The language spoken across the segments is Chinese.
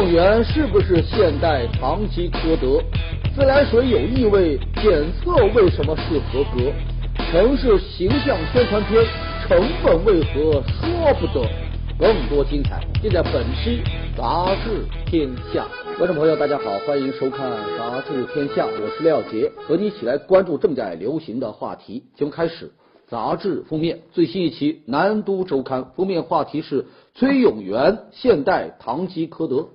用源是不是现代唐吉诃德？自来水有异味，检测为什么是合格？城市形象宣传片，成本为何说不得？更多精彩尽在本期《杂志天下》。观众朋友，大家好，欢迎收看《杂志天下》，我是廖杰，和你一起来关注正在流行的话题。节目开始，杂志封面最新一期《南都周刊》封面话题是崔永元现代唐吉诃德。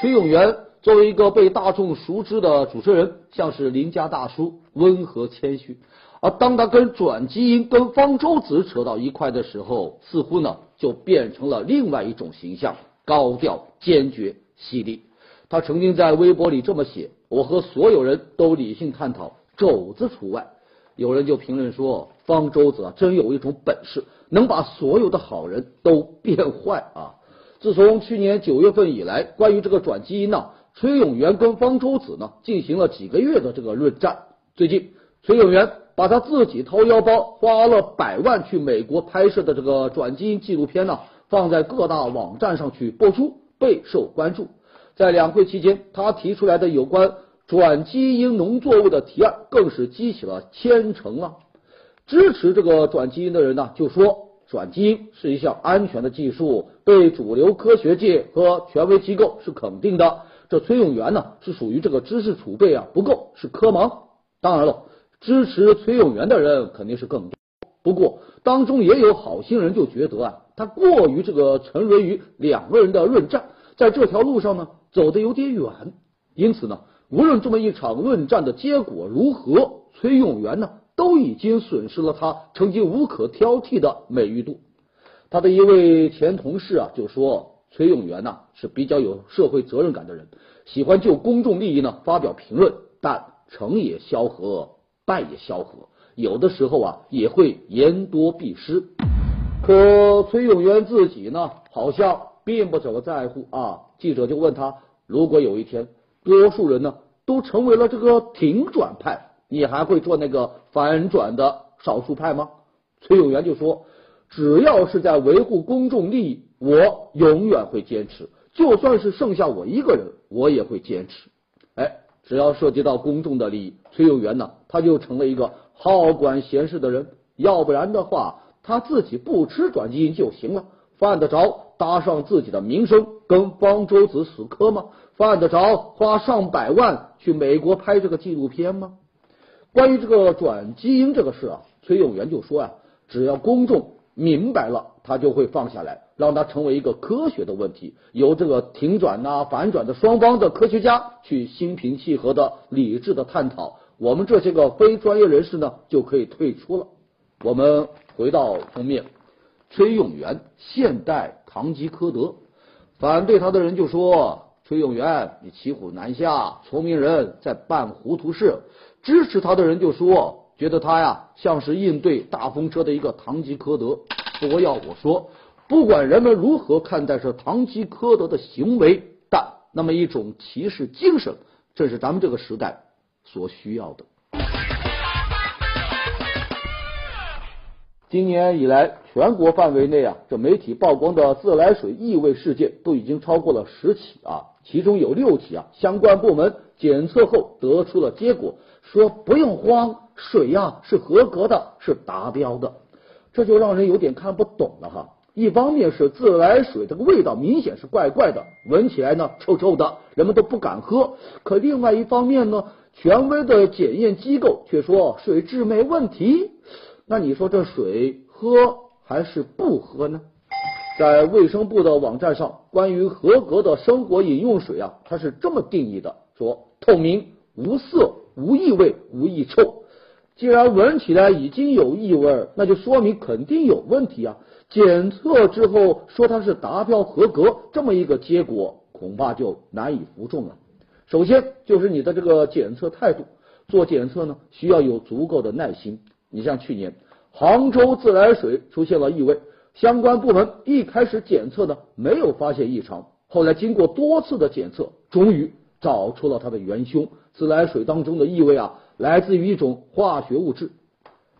崔永元作为一个被大众熟知的主持人，像是邻家大叔，温和谦虚。而当他跟转基因、跟方舟子扯到一块的时候，似乎呢就变成了另外一种形象，高调、坚决、犀利。他曾经在微博里这么写：“我和所有人都理性探讨，肘子除外。”有人就评论说：“方舟子，真有一种本事，能把所有的好人都变坏啊！”自从去年九月份以来，关于这个转基因呢，崔永元跟方舟子呢进行了几个月的这个论战。最近，崔永元把他自己掏腰包花了百万去美国拍摄的这个转基因纪录片呢，放在各大网站上去播出，备受关注。在两会期间，他提出来的有关转基因农作物的提案，更是激起了千层浪。支持这个转基因的人呢，就说转基因是一项安全的技术，被主流科学界和权威机构是肯定的。这崔永元呢，是属于这个知识储备啊不够，是科盲。当然了，支持崔永元的人肯定是更多。不过当中也有好心人就觉得啊，他过于这个沉沦于两个人的论战，在这条路上呢走得有点远。因此呢，无论这么一场论战的结果如何，崔永元呢都已经损失了他曾经无可挑剔的美誉度。他的一位前同事啊就说，崔永元呢是比较有社会责任感的人，喜欢就公众利益呢发表评论，但成也萧何，败也萧何，有的时候啊也会言多必失。可崔永元自己呢，好像并不怎么在乎啊。记者就问他，如果有一天多数人呢都成为了这个挺转派，你还会做那个反转的少数派吗？崔永元就说，只要是在维护公众利益，我永远会坚持，就算是剩下我一个人，我也会坚持。哎。只要涉及到公众的利益，崔永元呢，他就成了一个好管闲事的人。要不然的话，他自己不吃转基因就行了，犯得着搭上自己的名声跟方舟子死磕吗？犯得着花上百万去美国拍这个纪录片吗？关于这个转基因这个事啊，崔永元就说呀，只要公众明白了，他就会放下来。让它成为一个科学的问题，由这个停转呐、反转的双方的科学家去心平气和的、理智的探讨。我们这些个非专业人士呢，就可以退出了。我们回到封面，崔永元现代堂吉诃德，反对他的人就说崔永元你骑虎难下，聪明人在办糊涂事；支持他的人就说觉得他呀像是应对大风车的一个堂吉诃德。不过要我说。不管人们如何看待这堂吉诃德的行为，但那么一种骑士精神，正是咱们这个时代所需要的。今年以来，全国范围内啊，这媒体曝光的自来水异味事件都已经超过了十起啊，其中有六起啊，相关部门检测后得出了结果，说不用慌，水呀是合格的，是达标的，这就让人有点看不懂了哈。一方面是自来水这个味道明显是怪怪的，闻起来呢臭臭的，人们都不敢喝。可另外一方面呢，权威的检验机构却说水质没问题。那你说这水喝还是不喝呢？在卫生部的网站上，关于合格的生活饮用水啊，它是这么定义的：说透明、无色、无异味、无异臭。既然闻起来已经有异味，那就说明肯定有问题啊。检测之后说它是达标合格，这么一个结果恐怕就难以服众了。首先就是你的这个检测态度，做检测呢需要有足够的耐心。你像去年杭州自来水出现了异味，相关部门一开始检测呢没有发现异常，后来经过多次的检测，终于找出了它的元凶。自来水当中的异味啊，来自于一种化学物质。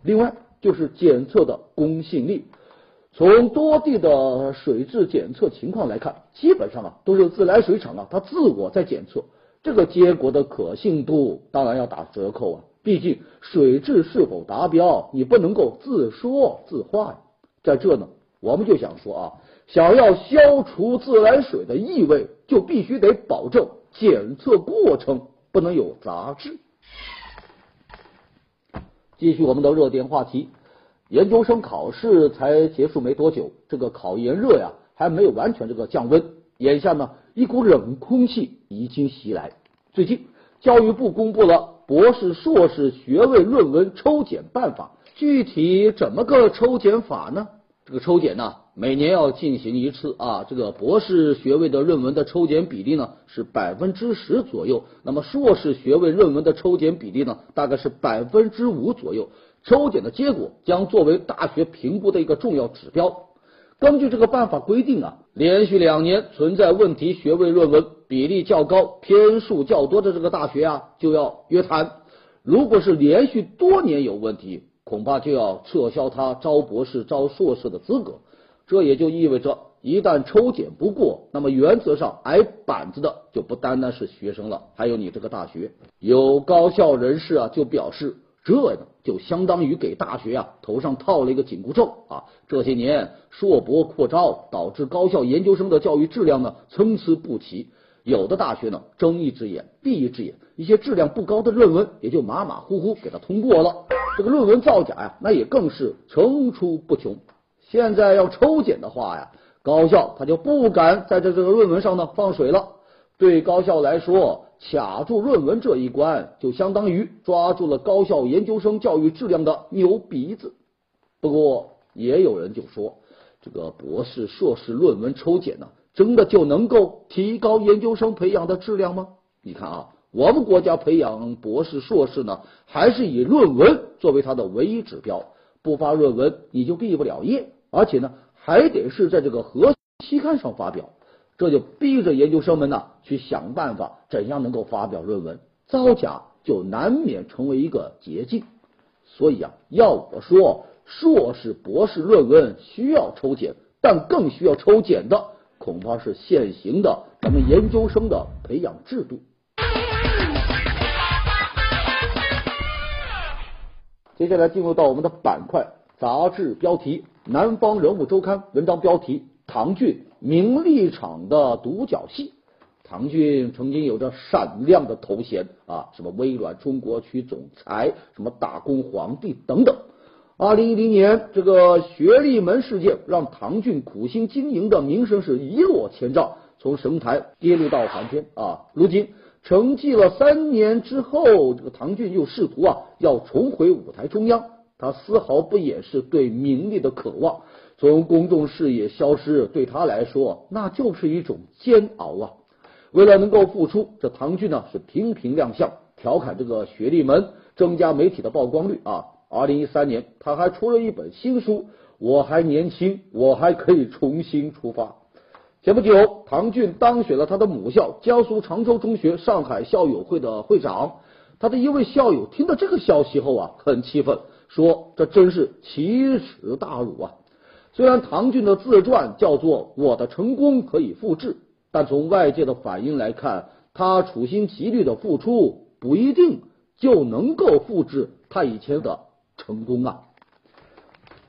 另外就是检测的公信力。从多地的水质检测情况来看，基本上啊都是自来水厂啊它自我在检测，这个结果的可信度当然要打折扣啊。毕竟水质是否达标，你不能够自说自话呀。在这呢，我们就想说啊，想要消除自来水的异味，就必须得保证检测过程不能有杂质。继续我们的热点话题，研究生考试才结束没多久，这个考研热呀还没有完全这个降温，眼下呢一股冷空气已经袭来。最近教育部公布了博士、硕士学位论文抽检办法，具体怎么个抽检法呢？这个抽检呢？每年要进行一次啊，这个博士学位的论文的抽检比例呢是百分之十左右，那么硕士学位论文的抽检比例呢大概是百分之五左右。抽检的结果将作为大学评估的一个重要指标。根据这个办法规定啊，连续两年存在问题学位论文比例较高、篇数较多的这个大学啊就要约谈；如果是连续多年有问题，恐怕就要撤销他招博士、招硕士的资格。这也就意味着，一旦抽检不过，那么原则上挨板子的就不单单是学生了，还有你这个大学。有高校人士啊就表示，这呢就相当于给大学啊头上套了一个紧箍咒啊。这些年硕博扩招，导致高校研究生的教育质量呢参差不齐，有的大学呢睁一只眼闭一只眼，一些质量不高的论文也就马马虎虎给他通过了。这个论文造假呀，那也更是层出不穷。现在要抽检的话呀，高校他就不敢在这这个论文上呢放水了。对高校来说，卡住论文这一关，就相当于抓住了高校研究生教育质量的牛鼻子。不过，也有人就说，这个博士、硕士论文抽检呢，真的就能够提高研究生培养的质量吗？你看啊，我们国家培养博士、硕士呢，还是以论文作为它的唯一指标，不发论文你就毕不了业。而且呢，还得是在这个核期刊上发表，这就逼着研究生们呢去想办法，怎样能够发表论文，造假就难免成为一个捷径。所以啊，要我说，硕士、博士论文需要抽检，但更需要抽检的恐怕是现行的咱们研究生的培养制度。接下来进入到我们的板块杂志标题。南方人物周刊文章标题：唐骏名利场的独角戏。唐骏曾经有着闪亮的头衔啊，什么微软中国区总裁，什么打工皇帝等等。二零一零年，这个学历门事件让唐骏苦心经营的名声是一落千丈，从神台跌落到凡间啊。如今沉寂了三年之后，这个唐骏又试图啊要重回舞台中央。他丝毫不掩饰对名利的渴望，从公众视野消失，对他来说那就是一种煎熬啊！为了能够复出，这唐骏呢是频频亮相，调侃这个学历门，增加媒体的曝光率啊！二零一三年，他还出了一本新书，《我还年轻，我还可以重新出发》。前不久，唐骏当选了他的母校江苏常州中学上海校友会的会长，他的一位校友听到这个消息后啊，很气愤。说这真是奇耻大辱啊！虽然唐骏的自传叫做《我的成功可以复制》，但从外界的反应来看，他处心积虑的付出不一定就能够复制他以前的成功啊！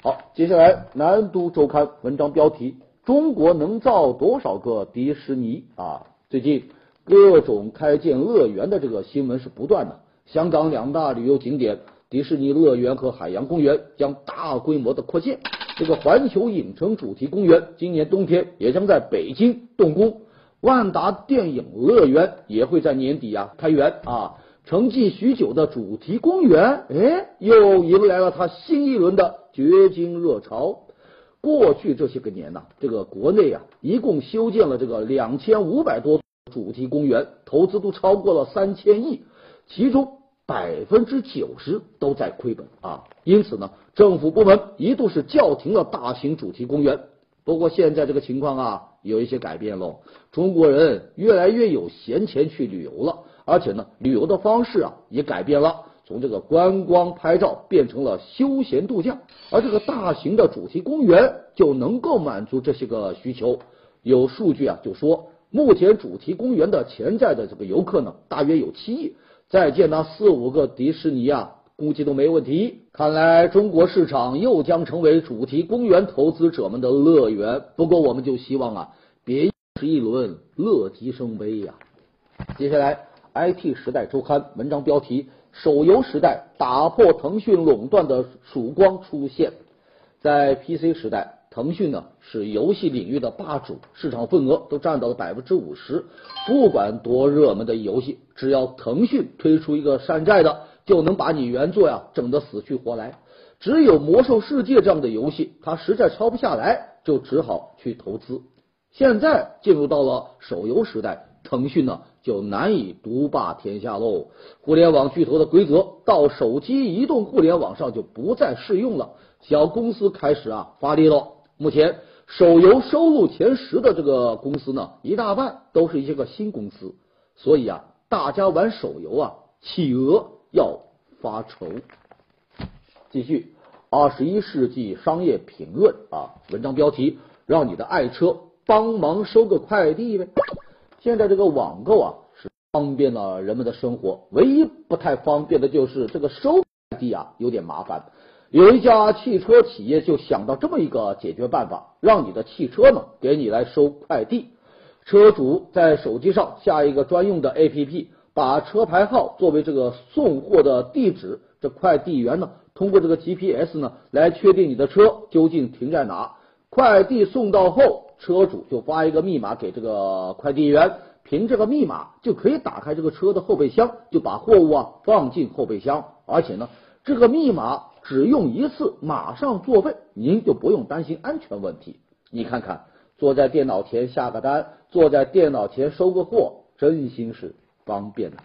好，接下来南都周刊文章标题：中国能造多少个迪士尼啊？最近各种开建乐园的这个新闻是不断的，香港两大旅游景点。迪士尼乐园和海洋公园将大规模的扩建，这个环球影城主题公园今年冬天也将在北京动工，万达电影乐园也会在年底啊开园啊。沉寂许久的主题公园，哎，又迎来了它新一轮的掘金热潮。过去这些个年呐，这个国内啊，一共修建了这个两千五百多主题公园，投资都超过了三千亿，其中。百分之九十都在亏本啊，因此呢，政府部门一度是叫停了大型主题公园。不过现在这个情况啊，有一些改变喽。中国人越来越有闲钱去旅游了，而且呢，旅游的方式啊也改变了，从这个观光拍照变成了休闲度假，而这个大型的主题公园就能够满足这些个需求。有数据啊，就说目前主题公园的潜在的这个游客呢，大约有七亿，再建那四五个迪士尼啊，估计都没问题。看来中国市场又将成为主题公园投资者们的乐园。不过我们就希望啊，别是一轮乐极生悲呀。接下来，IT 时代周刊文章标题：手游时代打破腾讯垄断的曙光出现。在 PC 时代，腾讯呢是游戏领域的霸主，市场份额都占到了百分之五十。不管多热门的游戏，只要腾讯推出一个山寨的，就能把你原作呀整得死去活来。只有魔兽世界这样的游戏，它实在抄不下来，就只好去投资。现在进入到了手游时代，腾讯呢就难以独霸天下喽。互联网巨头的规则到手机移动互联网上就不再适用了，小公司开始啊发力了。目前手游收入前十的这个公司呢，一大半都是一些个新公司，所以啊，大家玩手游啊，企鹅要发愁。继续，二十一世纪商业评论啊，文章标题：让你的爱车帮忙收个快递呗。现在这个网购啊，是方便了人们的生活，唯一不太方便的就是这个收快递啊，有点麻烦。有一家汽车企业就想到这么一个解决办法，让你的汽车呢给你来收快递。车主在手机上下一个专用的 APP，把车牌号作为这个送货的地址，这快递员呢通过这个 GPS 呢来确定你的车究竟停在哪。快递送到后。车主就发一个密码给这个快递员，凭这个密码就可以打开这个车的后备箱，就把货物啊放进后备箱。而且呢，这个密码只用一次，马上作废，您就不用担心安全问题。你看看，坐在电脑前下个单，坐在电脑前收个货，真心是方便的。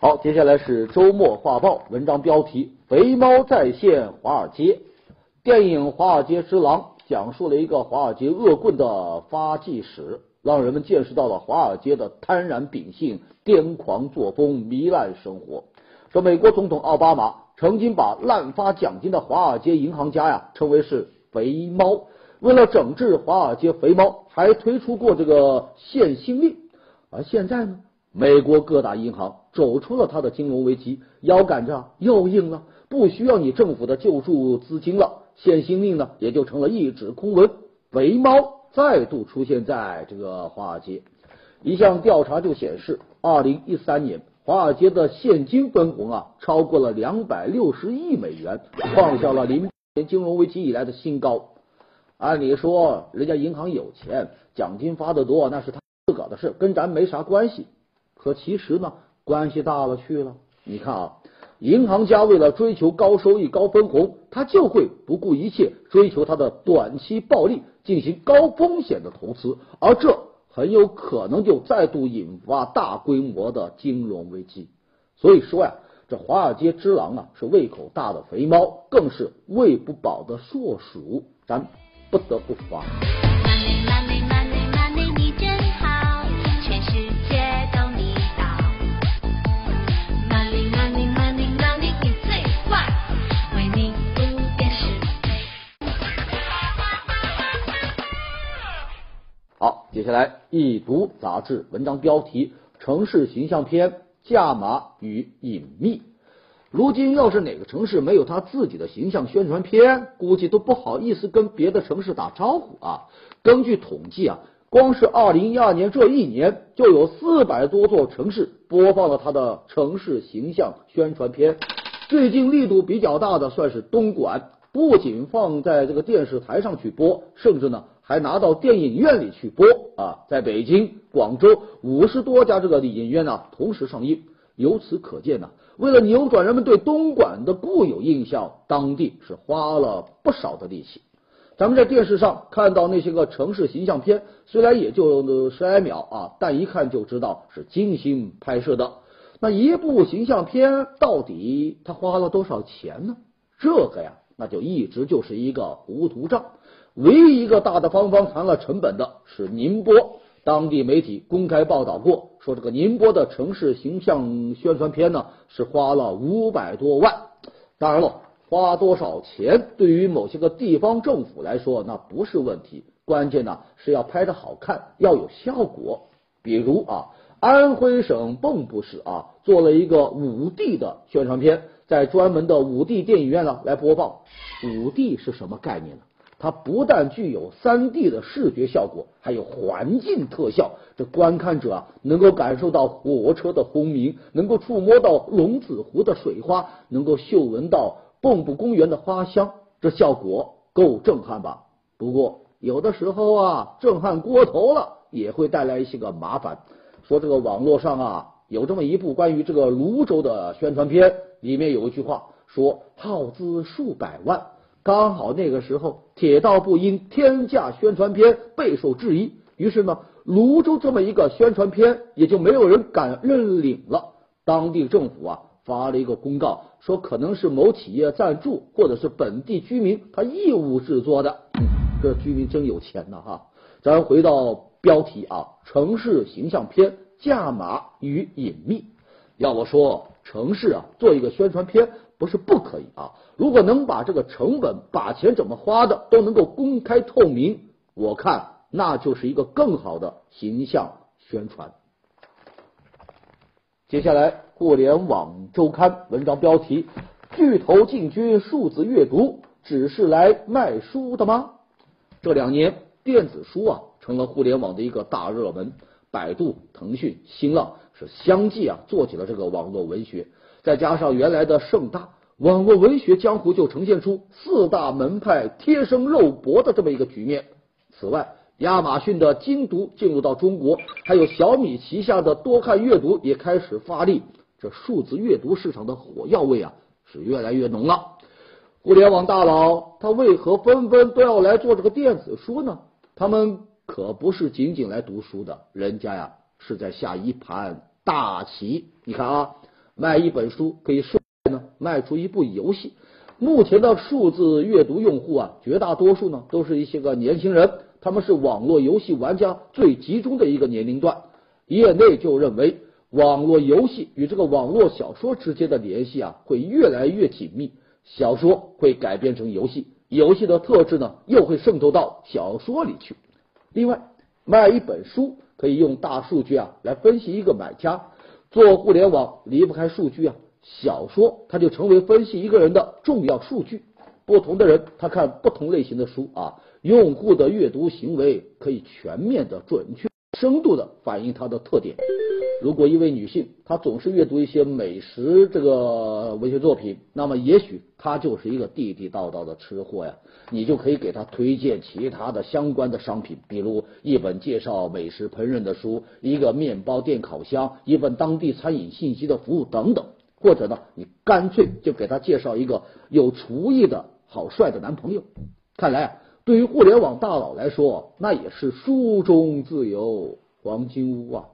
好，接下来是周末画报文章标题：肥猫再现华尔街，电影《华尔街之狼》。讲述了一个华尔街恶棍的发迹史，让人们见识到了华尔街的贪婪秉性、癫狂作风、糜烂生活。说美国总统奥巴马曾经把滥发奖金的华尔街银行家呀称为是“肥猫”。为了整治华尔街肥猫，还推出过这个限薪令。而现在呢，美国各大银行走出了它的金融危机，腰杆子又硬了，不需要你政府的救助资金了。限薪令呢，也就成了一纸空文。肥猫再度出现在这个华尔街。一项调查就显示，二零一三年华尔街的现金分红啊，超过了两百六十亿美元，创下了零年金融危机以来的新高。按理说，人家银行有钱，奖金发的多，那是他自个的事，跟咱没啥关系。可其实呢，关系大了去了。你看啊。银行家为了追求高收益、高分红，他就会不顾一切追求他的短期暴利，进行高风险的投资，而这很有可能就再度引发大规模的金融危机。所以说呀，这华尔街之狼啊，是胃口大的肥猫，更是喂不饱的硕鼠，咱不得不防。好接下来，一读杂志文章标题：城市形象片价码与隐秘。如今，要是哪个城市没有他自己的形象宣传片，估计都不好意思跟别的城市打招呼啊。根据统计啊，光是二零一二年这一年，就有四百多座城市播放了他的城市形象宣传片。最近力度比较大的算是东莞，不仅放在这个电视台上去播，甚至呢。还拿到电影院里去播啊！在北京、广州五十多家这个影院呢，同时上映。由此可见呢，为了扭转人们对东莞的固有印象，当地是花了不少的力气。咱们在电视上看到那些个城市形象片，虽然也就十来秒啊，但一看就知道是精心拍摄的。那一部形象片到底他花了多少钱呢？这个呀，那就一直就是一个糊涂账。唯一一个大大方方谈了成本的是宁波，当地媒体公开报道过，说这个宁波的城市形象宣传片呢是花了五百多万。当然了，花多少钱对于某些个地方政府来说那不是问题，关键呢是要拍的好看，要有效果。比如啊，安徽省蚌埠市啊做了一个五 D 的宣传片，在专门的五 D 电影院呢来播放。五 D 是什么概念呢？它不但具有三 D 的视觉效果，还有环境特效。这观看者啊，能够感受到火车的轰鸣，能够触摸到龙子湖的水花，能够嗅闻到蚌埠公园的花香。这效果够震撼吧？不过有的时候啊，震撼过头了，也会带来一些个麻烦。说这个网络上啊，有这么一部关于这个泸州的宣传片，里面有一句话说，耗资数百万。刚好那个时候，铁道部因天价宣传片备受质疑，于是呢，泸州这么一个宣传片也就没有人敢认领了。当地政府啊发了一个公告，说可能是某企业赞助，或者是本地居民他义务制作的。这居民真有钱呐哈！咱回到标题啊，城市形象片价码与隐秘。要我说，城市啊做一个宣传片不是不可以啊。如果能把这个成本、把钱怎么花的都能够公开透明，我看那就是一个更好的形象宣传。接下来，互联网周刊文章标题：巨头进军数字阅读，只是来卖书的吗？这两年，电子书啊成了互联网的一个大热门，百度、腾讯、新浪是相继啊做起了这个网络文学，再加上原来的盛大。网络文学江湖就呈现出四大门派贴身肉搏的这么一个局面。此外，亚马逊的精读进入到中国，还有小米旗下的多看阅读也开始发力。这数字阅读市场的火药味啊，是越来越浓了。互联网大佬他为何纷纷都要来做这个电子书呢？他们可不是仅仅来读书的，人家呀是在下一盘大棋。你看啊，卖一本书可以顺呢。卖出一部游戏，目前的数字阅读用户啊，绝大多数呢都是一些个年轻人，他们是网络游戏玩家最集中的一个年龄段。业内就认为，网络游戏与这个网络小说之间的联系啊，会越来越紧密，小说会改编成游戏，游戏的特质呢又会渗透到小说里去。另外，卖一本书可以用大数据啊来分析一个买家，做互联网离不开数据啊。小说，它就成为分析一个人的重要数据。不同的人，他看不同类型的书啊，用户的阅读行为可以全面的、准确、深度的反映他的特点。如果一位女性她总是阅读一些美食这个文学作品，那么也许她就是一个地地道道的吃货呀。你就可以给她推荐其他的相关的商品，比如一本介绍美食烹饪的书，一个面包店烤箱，一份当地餐饮信息的服务等等。或者呢，你干脆就给她介绍一个有厨艺的好帅的男朋友。看来啊对于互联网大佬来说，那也是书中自有黄金屋啊。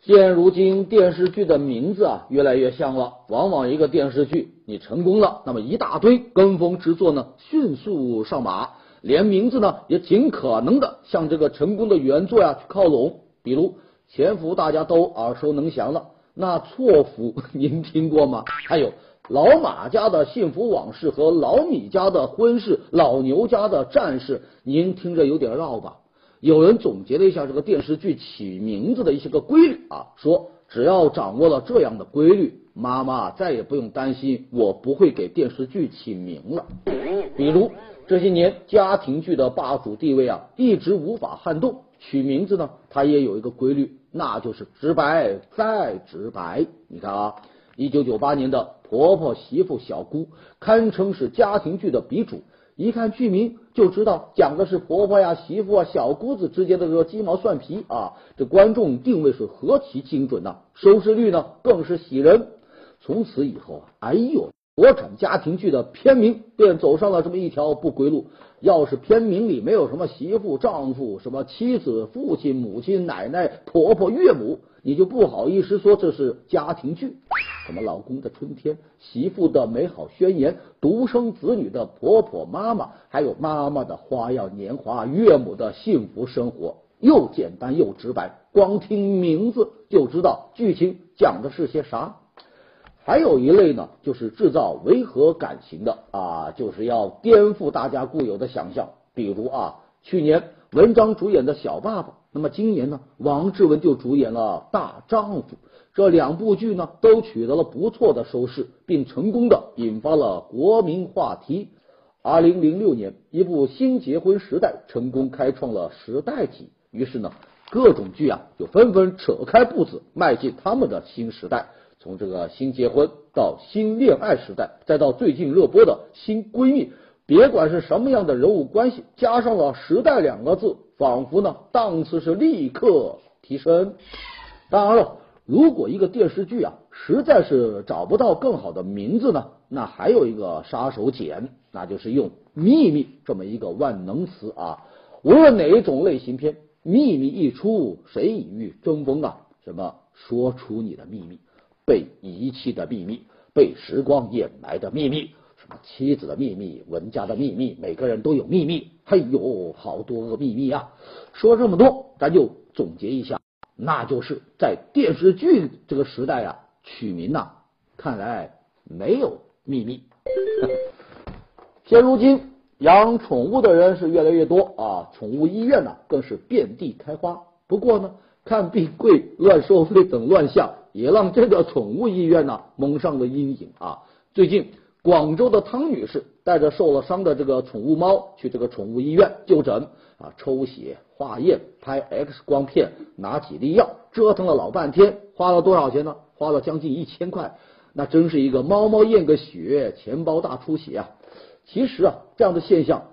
现如今电视剧的名字啊越来越像了，往往一个电视剧你成功了，那么一大堆跟风之作呢迅速上马，连名字呢也尽可能的向这个成功的原作呀去靠拢，比如。潜伏大家都耳熟能详了，那错伏您听过吗？还有老马家的幸福往事和老米家的婚事，老牛家的战士，您听着有点绕吧？有人总结了一下这个电视剧起名字的一些个规律啊，说只要掌握了这样的规律，妈妈再也不用担心我不会给电视剧起名了。比如这些年家庭剧的霸主地位啊，一直无法撼动，取名字呢，它也有一个规律。那就是直白再直白。你看啊，一九九八年的《婆婆媳妇小姑》堪称是家庭剧的鼻祖。一看剧名就知道讲的是婆婆呀、媳妇啊、小姑子之间的这个鸡毛蒜皮啊。这观众定位是何其精准呐！收视率呢更是喜人。从此以后啊，哎呦，国产家庭剧的片名便走上了这么一条不归路。要是片名里没有什么媳妇、丈夫、什么妻子、父亲、母亲、奶奶、婆婆、岳母，你就不好意思说这是家庭剧。什么老公的春天、媳妇的美好宣言、独生子女的婆婆妈妈，还有妈妈的花样年华、岳母的幸福生活，又简单又直白，光听名字就知道剧情讲的是些啥。还有一类呢，就是制造违和感情的啊，就是要颠覆大家固有的想象。比如啊，去年文章主演的小爸爸，那么今年呢，王志文就主演了大丈夫。这两部剧呢，都取得了不错的收视，并成功的引发了国民话题。二零零六年，一部《新结婚时代》成功开创了时代体，于是呢，各种剧啊就纷纷扯开步子，迈进他们的新时代。从这个新结婚到新恋爱时代，再到最近热播的新闺蜜，别管是什么样的人物关系，加上了“时代”两个字，仿佛呢档次是立刻提升。当然了，如果一个电视剧啊实在是找不到更好的名字呢，那还有一个杀手锏，那就是用“秘密”这么一个万能词啊。无论哪一种类型片，秘密一出，谁与争锋啊？什么说出你的秘密？被遗弃的秘密，被时光掩埋的秘密，妻子的秘密，文家的秘密，每个人都有秘密。嘿呦，好多个秘密啊！说这么多，咱就总结一下，那就是在电视剧这个时代啊，取名呐，看来没有秘密。现如今养宠物的人是越来越多啊，宠物医院呢更是遍地开花。不过呢，看病贵、乱收费等乱象。也让这个宠物医院呢蒙上了阴影啊！最近，广州的汤女士带着受了伤的这个宠物猫去这个宠物医院就诊啊，抽血、化验、拍 X 光片、拿几粒药，折腾了老半天，花了多少钱呢？花了将近一千块，那真是一个猫猫验个血，钱包大出血啊！其实啊，这样的现象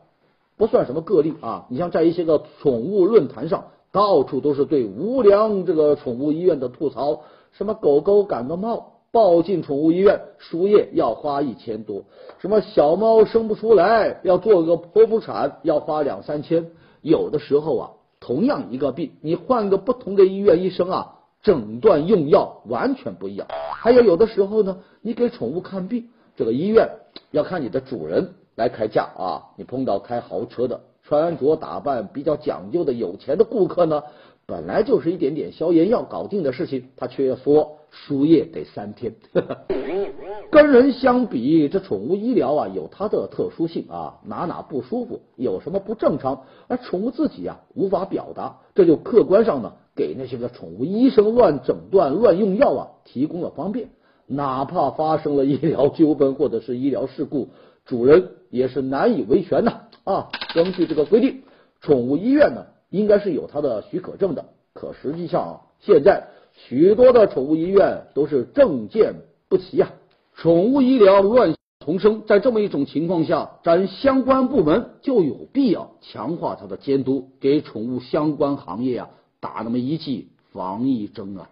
不算什么个例啊，你像在一些个宠物论坛上，到处都是对无良这个宠物医院的吐槽。什么狗狗感个冒，抱进宠物医院输液要花一千多；什么小猫生不出来，要做个剖腹产要花两三千。有的时候啊，同样一个病，你换个不同的医院医生啊，诊断用药完全不一样。还有有的时候呢，你给宠物看病，这个医院要看你的主人来开价啊。你碰到开豪车的、穿着打扮比较讲究的有钱的顾客呢？本来就是一点点消炎药搞定的事情，他却说输液得三天。跟人相比，这宠物医疗啊有它的特殊性啊，哪哪不舒服，有什么不正常，而宠物自己啊无法表达，这就客观上呢给那些个宠物医生乱诊断、乱用药啊提供了方便。哪怕发生了医疗纠纷或者是医疗事故，主人也是难以维权的啊。根据这个规定，宠物医院呢。应该是有它的许可证的，可实际上现在许多的宠物医院都是证件不齐呀，宠物医疗乱丛生。在这么一种情况下，咱相关部门就有必要强化它的监督，给宠物相关行业啊打那么一剂防疫针啊。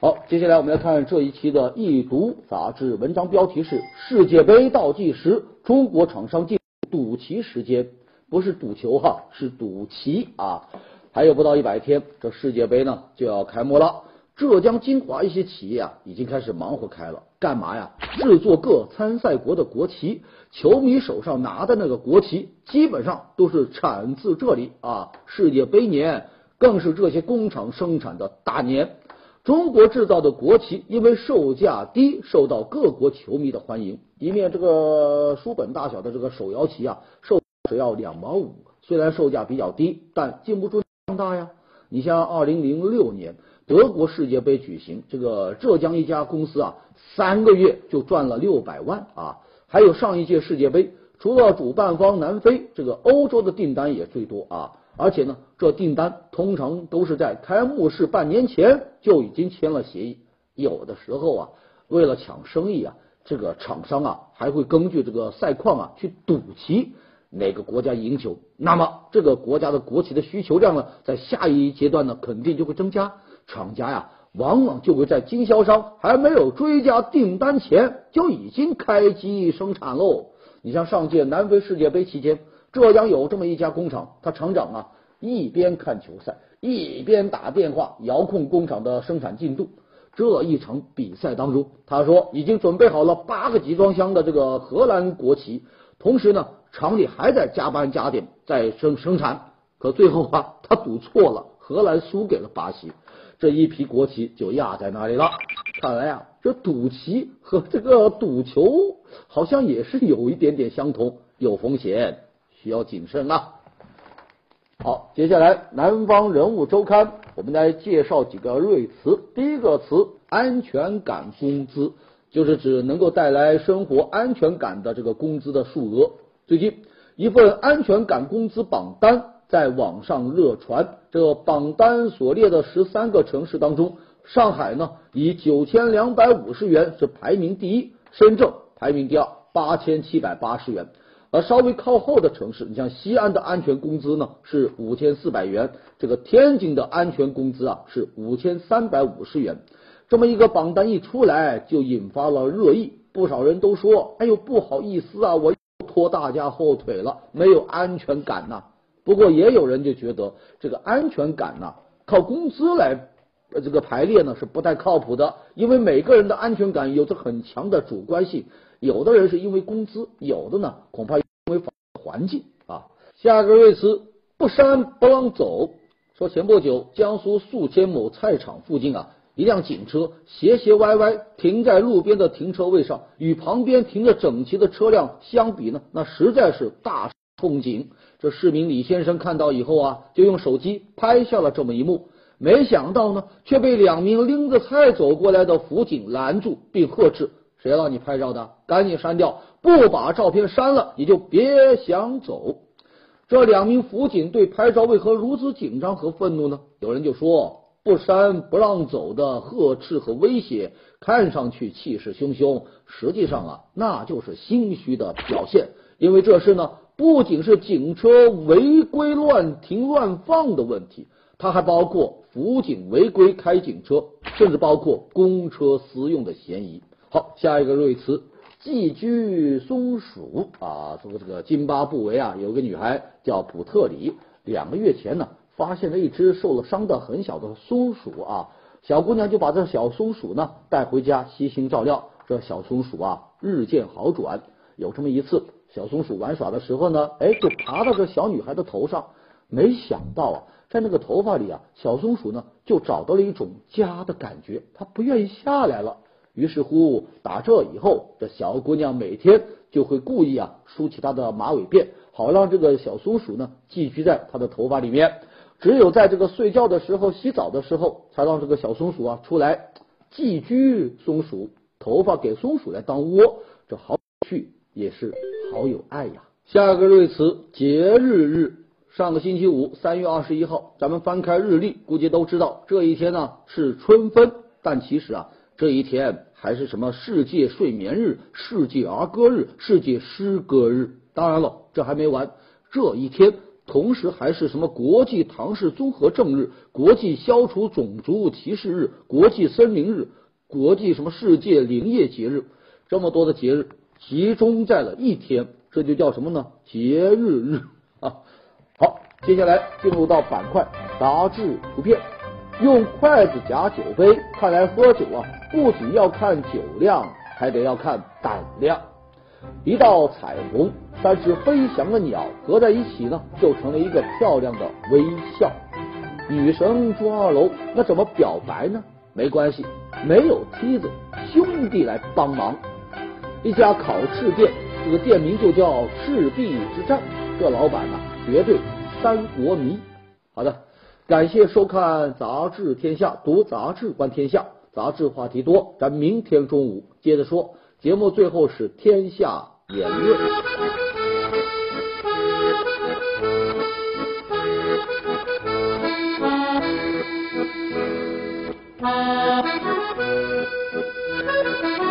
好，接下来我们来看这一期的《易读》杂志，文章标题是《世界杯倒计时》，中国厂商进。赌棋时间不是赌球哈，是赌棋啊！还有不到一百天，这世界杯呢就要开幕了。浙江金华一些企业啊，已经开始忙活开了。干嘛呀？制作各参赛国的国旗。球迷手上拿的那个国旗，基本上都是产自这里啊。世界杯年更是这些工厂生产的大年。中国制造的国旗因为售价低，受到各国球迷的欢迎。一面这个书本大小的这个手摇旗啊，受只要两毛五，虽然售价比较低，但禁不住量大呀。你像二零零六年德国世界杯举行，这个浙江一家公司啊，三个月就赚了六百万啊。还有上一届世界杯，除了主办方南非，这个欧洲的订单也最多啊。而且呢，这订单通常都是在开幕式半年前就已经签了协议。有的时候啊，为了抢生意啊，这个厂商啊还会根据这个赛况啊去赌棋，哪个国家赢球，那么这个国家的国旗的需求量呢，在下一阶段呢肯定就会增加。厂家呀，往往就会在经销商还没有追加订单前就已经开机生产喽。你像上届南非世界杯期间。浙江有这么一家工厂，他厂长啊，一边看球赛，一边打电话遥控工厂的生产进度。这一场比赛当中，他说已经准备好了八个集装箱的这个荷兰国旗，同时呢，厂里还在加班加点在生生产。可最后啊，他赌错了，荷兰输给了巴西，这一批国旗就压在那里了。看来啊，这赌旗和这个赌球好像也是有一点点相同，有风险，需要谨慎啊。好，接下来《南方人物周刊》，我们来介绍几个瑞词。第一个词“安全感工资”，就是指能够带来生活安全感的这个工资的数额。最近，一份安全感工资榜单在网上热传，这个榜单所列的十三个城市当中，上海呢以九千两百五十元是排名第一，深圳排名第二，八千七百八十元。而稍微靠后的城市，你像西安的安全工资呢是五千四百元，这个天津的安全工资啊是五千三百五十元。这么一个榜单一出来，就引发了热议，不少人都说：“哎呦，不好意思啊，我拖大家后腿了，没有安全感呐。”不过也有人就觉得这个安全感呐，靠工资来这个排列呢是不太靠谱的，因为每个人的安全感有着很强的主观性，有的人是因为工资，有的呢恐怕。因为环境啊，下个瑞词不删不让走。说前不久，江苏宿迁某菜场附近啊，一辆警车斜斜歪歪停在路边的停车位上，与旁边停着整齐的车辆相比呢，那实在是大风景。这市民李先生看到以后啊，就用手机拍下了这么一幕。没想到呢，却被两名拎着菜走过来的辅警拦住，并呵斥：“谁让你拍照的？赶紧删掉！”不把照片删了，你就别想走。这两名辅警对拍照为何如此紧张和愤怒呢？有人就说，不删不让走的呵斥和威胁，看上去气势汹汹，实际上啊，那就是心虚的表现。因为这事呢，不仅是警车违规乱停乱放的问题，它还包括辅警违规开警车，甚至包括公车私用的嫌疑。好，下一个瑞词。寄居松鼠啊，说这个津巴布韦啊，有个女孩叫普特里，两个月前呢，发现了一只受了伤的很小的松鼠啊，小姑娘就把这小松鼠呢带回家，悉心照料。这小松鼠啊，日渐好转。有这么一次，小松鼠玩耍的时候呢，哎，就爬到这小女孩的头上，没想到啊，在那个头发里啊，小松鼠呢就找到了一种家的感觉，它不愿意下来了。于是乎，打这以后，这小姑娘每天就会故意啊梳起她的马尾辫，好让这个小松鼠呢寄居在她的头发里面。只有在这个睡觉的时候、洗澡的时候，才让这个小松鼠啊出来寄居松鼠头发，给松鼠来当窝。这好有趣也是好有爱呀。下一个瑞词节日日，上个星期五，三月二十一号，咱们翻开日历，估计都知道这一天呢是春分，但其实啊。这一天还是什么世界睡眠日、世界儿歌日、世界诗歌日？当然了，这还没完。这一天同时还是什么国际唐氏综合症日、国际消除种族歧视日、国际森林日、国际什么世界林业节日？这么多的节日集中在了一天，这就叫什么呢？节日日啊！好，接下来进入到板块杂志图片。用筷子夹酒杯，看来喝酒啊，不仅要看酒量，还得要看胆量。一道彩虹，三只飞翔的鸟合在一起呢，就成了一个漂亮的微笑。女神住二楼，那怎么表白呢？没关系，没有梯子，兄弟来帮忙。一家烤翅店，这个店名就叫赤壁之战。这老板呢，绝对三国迷。好的。感谢收看《杂志天下》，读杂志观天下，杂志话题多，咱明天中午接着说。节目最后是天下言论